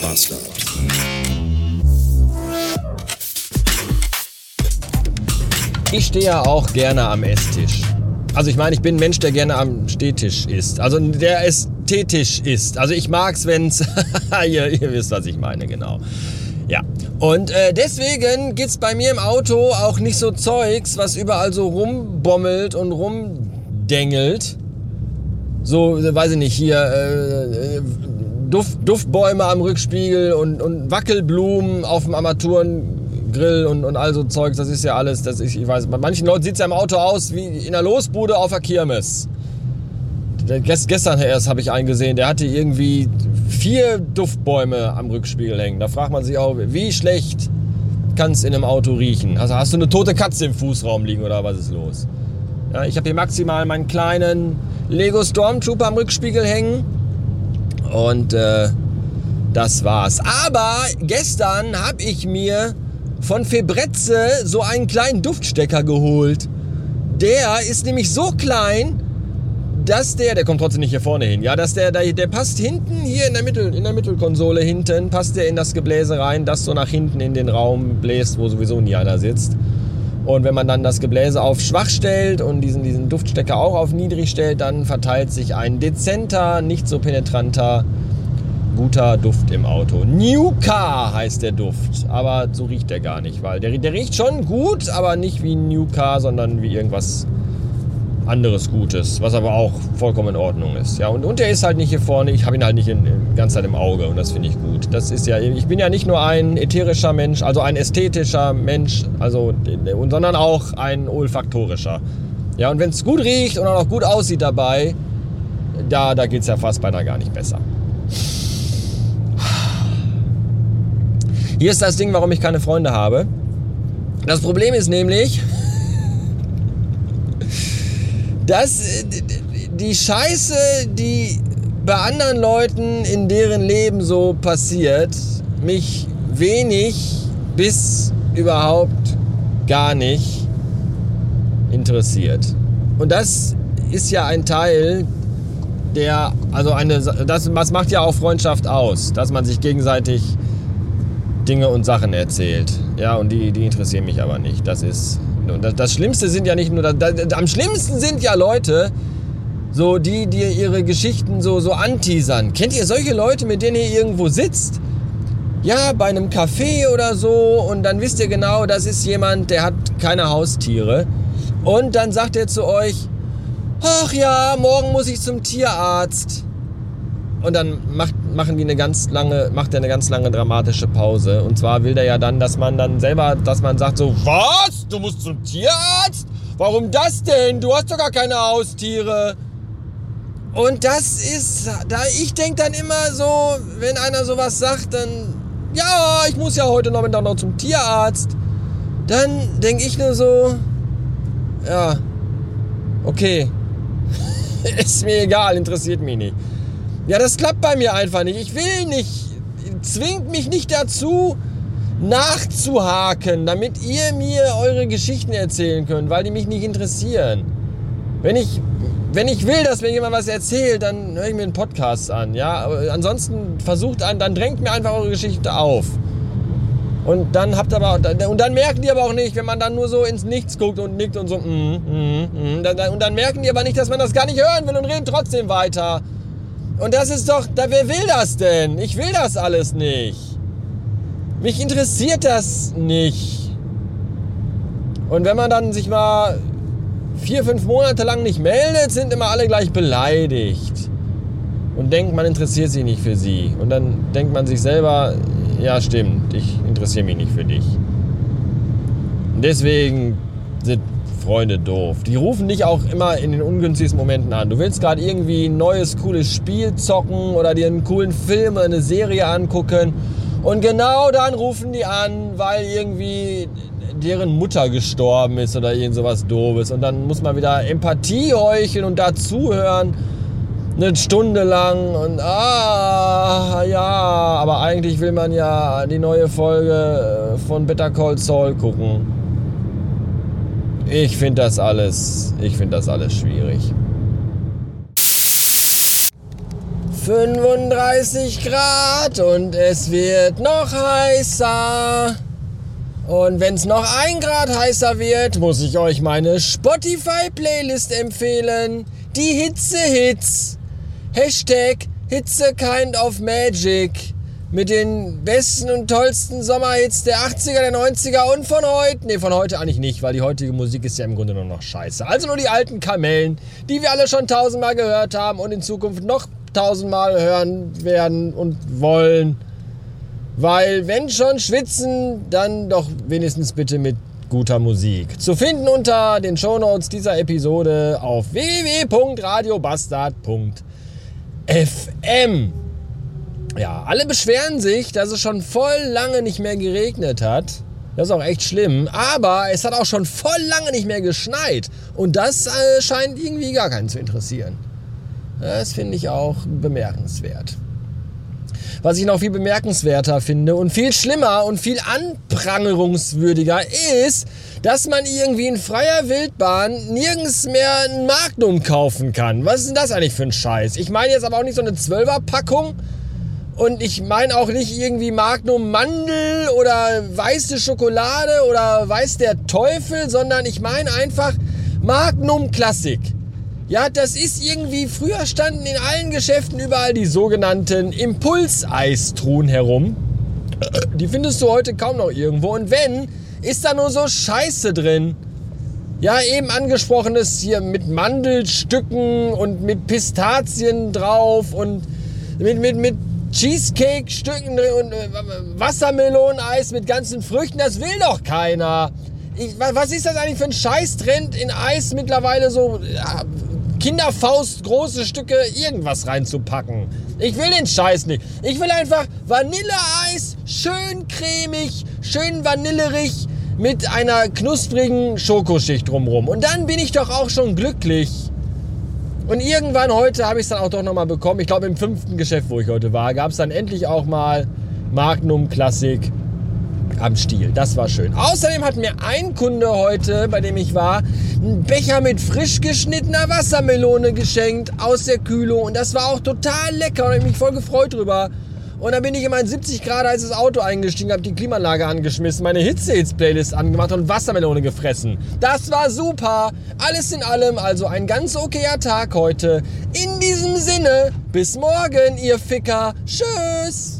Bastard. Ich stehe ja auch gerne am Esstisch. Also ich meine, ich bin ein Mensch, der gerne am Stehtisch isst. Also der ästhetisch ist. Also ich mag's, wenn's... ihr, ihr wisst, was ich meine, genau. Ja. Und äh, deswegen gibt's bei mir im Auto auch nicht so Zeugs, was überall so rumbommelt und rumdengelt. So, weiß ich nicht, hier äh, äh Duft, Duftbäume am Rückspiegel und, und Wackelblumen auf dem Armaturengrill und, und all so Zeugs. Das ist ja alles, das ist, ich weiß, bei manchen Leuten sieht's ja im Auto aus wie in der Losbude auf der Kirmes. Gestern erst habe ich einen gesehen, der hatte irgendwie vier Duftbäume am Rückspiegel hängen. Da fragt man sich auch, wie schlecht kann es in einem Auto riechen? Also hast du eine tote Katze im Fußraum liegen oder was ist los? Ja, ich habe hier maximal meinen kleinen Lego Stormtrooper am Rückspiegel hängen und äh, das war's. Aber gestern habe ich mir von Febreze so einen kleinen Duftstecker geholt. Der ist nämlich so klein, dass der, der kommt trotzdem nicht hier vorne hin, ja, dass der, der, der passt hinten hier in der, Mittel, in der Mittelkonsole hinten, passt der in das Gebläse rein, das so nach hinten in den Raum bläst, wo sowieso nie einer sitzt. Und wenn man dann das Gebläse auf schwach stellt und diesen, diesen Duftstecker auch auf niedrig stellt, dann verteilt sich ein dezenter, nicht so penetranter, guter Duft im Auto. New Car heißt der Duft, aber so riecht der gar nicht, weil der, der riecht schon gut, aber nicht wie New Car, sondern wie irgendwas anderes Gutes, was aber auch vollkommen in Ordnung ist. Ja, und, und der ist halt nicht hier vorne, ich habe ihn halt nicht in, in ganz Zeit im Auge und das finde ich gut. Das ist ja, ich bin ja nicht nur ein ätherischer Mensch, also ein ästhetischer Mensch, also, sondern auch ein olfaktorischer. Ja, und wenn es gut riecht und auch gut aussieht dabei, da, da geht es ja fast beinahe gar nicht besser. Hier ist das Ding, warum ich keine Freunde habe. Das Problem ist nämlich, dass äh, die Scheiße, die bei anderen Leuten in deren Leben so passiert, mich wenig bis überhaupt gar nicht interessiert. Und das ist ja ein Teil der, also eine, das, das macht ja auch Freundschaft aus, dass man sich gegenseitig Dinge und Sachen erzählt. Ja, und die, die interessieren mich aber nicht. Das ist das, Schlimmste sind ja nicht nur, das, das, am schlimmsten sind ja Leute, so die, die ihre Geschichten so, so anteasern. Kennt ihr solche Leute, mit denen ihr irgendwo sitzt? Ja, bei einem Café oder so und dann wisst ihr genau, das ist jemand, der hat keine Haustiere. Und dann sagt er zu euch, ach ja, morgen muss ich zum Tierarzt. Und dann macht, machen die eine ganz lange, macht er eine ganz lange dramatische Pause. Und zwar will der ja dann, dass man dann selber, dass man sagt so, was? Du musst zum Tierarzt? Warum das denn? Du hast doch gar keine Haustiere. Und das ist, da ich denke dann immer so, wenn einer sowas sagt, dann, ja, ich muss ja heute Nachmittag noch zum Tierarzt. Dann denke ich nur so, ja, okay, ist mir egal, interessiert mich nicht. Ja, das klappt bei mir einfach nicht. Ich will nicht. Zwingt mich nicht dazu, nachzuhaken, damit ihr mir eure Geschichten erzählen könnt, weil die mich nicht interessieren. Wenn ich, wenn ich will, dass mir jemand was erzählt, dann höre ich mir einen Podcast an. Ja? Aber ansonsten versucht an, dann drängt mir einfach eure Geschichte auf. Und dann habt aber und dann merken die aber auch nicht, wenn man dann nur so ins Nichts guckt und nickt und so mm, mm, mm, und dann merken die aber nicht, dass man das gar nicht hören will und reden trotzdem weiter. Und das ist doch, da, wer will das denn? Ich will das alles nicht. Mich interessiert das nicht. Und wenn man dann sich mal vier, fünf Monate lang nicht meldet, sind immer alle gleich beleidigt. Und denkt, man interessiert sich nicht für sie. Und dann denkt man sich selber, ja stimmt, ich interessiere mich nicht für dich. Und deswegen sind Freunde doof. Die rufen dich auch immer in den ungünstigsten Momenten an. Du willst gerade irgendwie ein neues, cooles Spiel zocken oder dir einen coolen Film oder eine Serie angucken. Und genau dann rufen die an, weil irgendwie deren Mutter gestorben ist oder irgend sowas doofes. Und dann muss man wieder Empathie heucheln und dazuhören. Eine Stunde lang und ah, ja, aber eigentlich will man ja die neue Folge von Better Call Saul gucken. Ich finde das alles, ich finde das alles schwierig. 35 Grad und es wird noch heißer. Und wenn es noch ein Grad heißer wird, muss ich euch meine Spotify-Playlist empfehlen. Die Hitze-Hits. Hashtag Hitze kind of magic. Mit den besten und tollsten Sommerhits der 80er, der 90er und von heute. Ne, von heute eigentlich nicht, weil die heutige Musik ist ja im Grunde nur noch scheiße. Also nur die alten Kamellen, die wir alle schon tausendmal gehört haben und in Zukunft noch tausendmal hören werden und wollen. Weil wenn schon schwitzen, dann doch wenigstens bitte mit guter Musik. Zu finden unter den Shownotes dieser Episode auf www.radiobastard.fm. Ja, alle beschweren sich, dass es schon voll lange nicht mehr geregnet hat. Das ist auch echt schlimm. Aber es hat auch schon voll lange nicht mehr geschneit. Und das äh, scheint irgendwie gar keinen zu interessieren. Das finde ich auch bemerkenswert. Was ich noch viel bemerkenswerter finde und viel schlimmer und viel anprangerungswürdiger ist, dass man irgendwie in freier Wildbahn nirgends mehr ein Magnum kaufen kann. Was ist denn das eigentlich für ein Scheiß? Ich meine jetzt aber auch nicht so eine 12er Packung und ich meine auch nicht irgendwie Magnum Mandel oder weiße Schokolade oder weiß der Teufel, sondern ich meine einfach Magnum Klassik. Ja, das ist irgendwie, früher standen in allen Geschäften überall die sogenannten Impulseistruhen herum. Die findest du heute kaum noch irgendwo. Und wenn, ist da nur so Scheiße drin. Ja, eben angesprochenes hier mit Mandelstücken und mit Pistazien drauf und mit, mit, mit Cheesecake-Stücken und äh, Wassermeloneneis mit ganzen Früchten. Das will doch keiner. Ich, was ist das eigentlich für ein Scheißtrend in Eis mittlerweile so ja, Kinderfaust große Stücke irgendwas reinzupacken. Ich will den Scheiß nicht. Ich will einfach Vanilleeis, schön cremig, schön vanillerig mit einer knusprigen Schokoschicht drumrum. Und dann bin ich doch auch schon glücklich. Und irgendwann heute habe ich es dann auch doch nochmal bekommen. Ich glaube im fünften Geschäft, wo ich heute war, gab es dann endlich auch mal Magnum Classic am Stiel. Das war schön. Außerdem hat mir ein Kunde heute, bei dem ich war, einen Becher mit frisch geschnittener Wassermelone geschenkt aus der Kühlung. Und das war auch total lecker und ich mich voll gefreut drüber. Und dann bin ich in mein 70 Grad heißes Auto eingestiegen, habe die Klimaanlage angeschmissen, meine Hitze-Hits-Playlist angemacht und Wassermelone gefressen. Das war super. Alles in allem also ein ganz okayer Tag heute. In diesem Sinne, bis morgen, ihr Ficker. Tschüss.